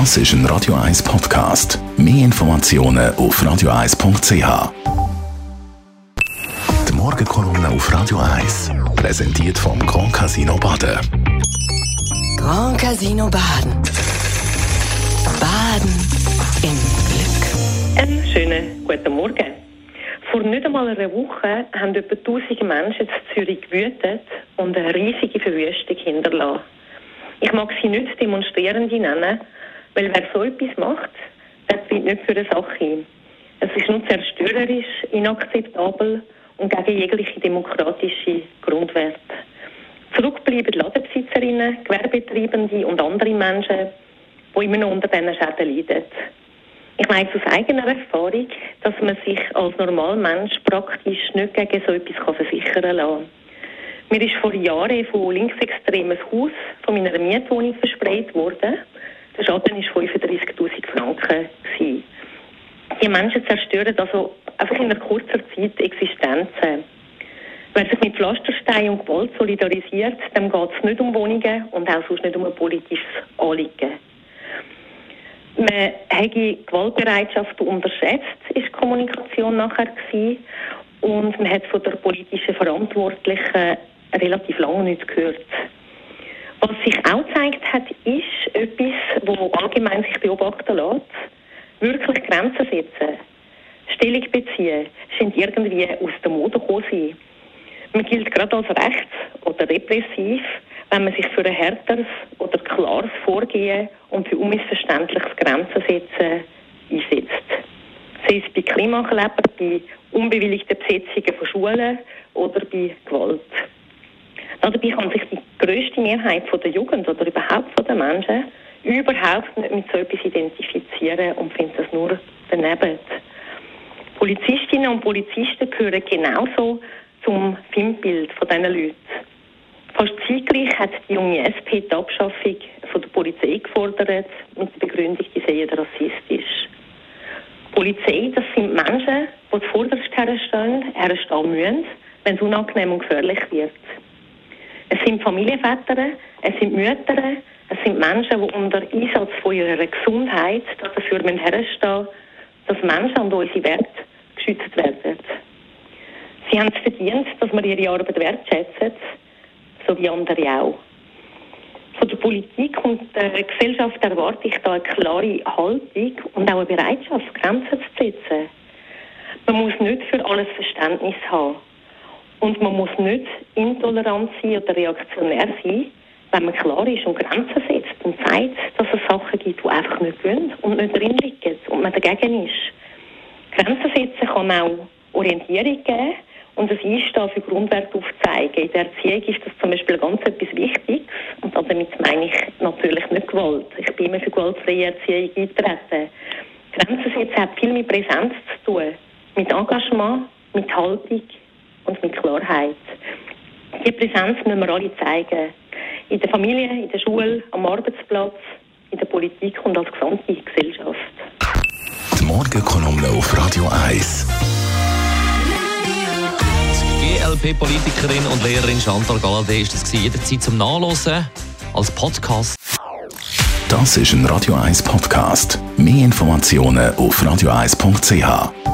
Das ist ein Radio 1 Podcast. Mehr Informationen auf radio1.ch. Die Morgenkolumne auf Radio 1 präsentiert vom Grand Casino Baden. Grand Casino Baden. Baden im Glück. Einen schönen guten Morgen. Vor nicht einmal einer Woche haben etwa 1000 Menschen in Zürich gewütet und eine riesige Verwüstung hinterlassen. Ich mag sie nicht Demonstrierende nennen, weil wer so etwas macht, der tritt nicht für eine Sache ein. Es ist nur zerstörerisch, inakzeptabel und gegen jegliche demokratische Grundwerte. Zurück bleiben Ladenbesitzerinnen, Gewerbetreibende und andere Menschen, die immer noch unter diesen Schäden leiden. Ich weiß aus eigener Erfahrung, dass man sich als Normalmensch praktisch nicht gegen so etwas versichern kann. Mir ist vor Jahren von linksextremes Haus von meiner Mietwohnung verspreit worden. Der Schaden war 35.000 Franken. Die Menschen zerstören also einfach in einer kurzen Zeit Existenzen. Wer sich mit Pflasterstein und Gewalt solidarisiert, dem geht es nicht um Wohnungen und auch sonst nicht um ein politisches Anliegen. Man hat die Gewaltbereitschaft unterschätzt, ist die Kommunikation nachher gewesen. Und man hat von der politischen Verantwortlichen relativ lange nichts gehört. Was sich auch gezeigt hat, ist etwas, wo allgemein sich beobachten lässt, wirklich Grenzen setzen, Stellung beziehen, scheint irgendwie aus der Mode gekommen. Man gilt gerade als rechts oder repressiv, wenn man sich für ein härteres oder klares Vorgehen und für unmissverständliches Grenzen setzen einsetzt. Sei es bei Klimakleber, bei unbewilligten Besetzungen von Schulen oder bei Gewalt. Dabei kann sich die grösste Mehrheit der Jugend oder überhaupt den Menschen überhaupt nicht mit so etwas identifizieren und findet das nur daneben. Polizistinnen und Polizisten gehören genauso zum Filmbild von diesen Leuten. Fast zeitgleich hat die junge SP die Abschaffung von der Polizei gefordert mit der Begründung, die seien rassistisch. Die Polizei, das sind Menschen, die zuvorderst herstehen, herstehen müssen, wenn es unangenehm und gefährlich wird. Es sind Familienväter, es sind Mütter, es sind Menschen, die unter Einsatz von ihrer Gesundheit dafür herstehen dass Menschen und unsere Werte geschützt werden. Sie haben es verdient, dass wir ihre Arbeit wertschätzen, so wie andere auch. Von der Politik und der Gesellschaft erwarte ich da eine klare Haltung und auch eine Bereitschaft, Grenzen zu setzen. Man muss nicht für alles Verständnis haben. Und man muss nicht intolerant sein oder reaktionär sein, wenn man klar ist und Grenzen setzt und sagt, dass es Sachen gibt, die einfach nicht gehen und nicht drin liegen und man dagegen ist. Grenzen setzen kann auch Orientierung geben und das Einstehen für Grundwerte aufzeigen. In der Erziehung ist das zum Beispiel ganz etwas Wichtiges und damit meine ich natürlich nicht Gewalt. Ich bin immer für gewaltfreie Erziehung eintreten. Grenzen setzen hat viel mit Präsenz zu tun, mit Engagement, mit Haltung und mit Klarheit. Die Präsenz müssen wir alle zeigen. In der Familie, in der Schule, am Arbeitsplatz, in der Politik und als gesamte Gesellschaft. Die Morgenkolumne auf Radio 1. GLP-Politikerin und Lehrerin Chantal Galadé ist das jederzeit zum Nachlesen als Podcast. Das ist ein Radio 1 Podcast. Mehr Informationen auf radio1.ch.